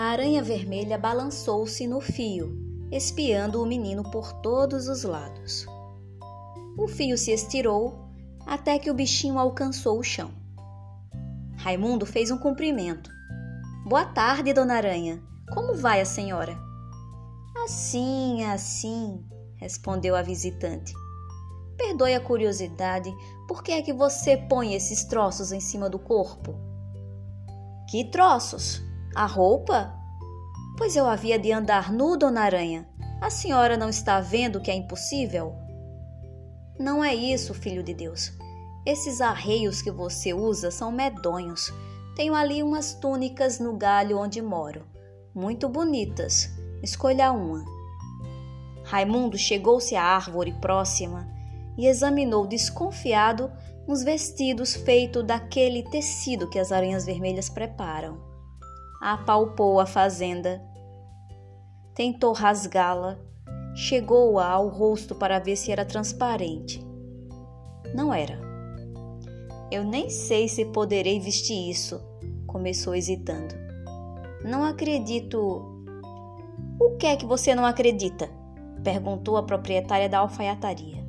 aranha vermelha balançou-se no fio, espiando o menino por todos os lados. O fio se estirou até que o bichinho alcançou o chão. Raimundo fez um cumprimento. Boa tarde, dona Aranha. Como vai a senhora? Assim, assim, respondeu a visitante. Perdoe a curiosidade, por que é que você põe esses troços em cima do corpo? Que troços? A roupa? Pois eu havia de andar nu, dona Aranha. A senhora não está vendo que é impossível? Não é isso, filho de Deus. Esses arreios que você usa são medonhos. Tenho ali umas túnicas no galho onde moro. Muito bonitas. Escolha uma. Raimundo chegou-se à árvore próxima e examinou desconfiado uns vestidos feitos daquele tecido que as aranhas vermelhas preparam. Apalpou a fazenda, tentou rasgá-la, chegou-a ao rosto para ver se era transparente. Não era. Eu nem sei se poderei vestir isso, começou hesitando. Não acredito. O que é que você não acredita? perguntou a proprietária da alfaiataria.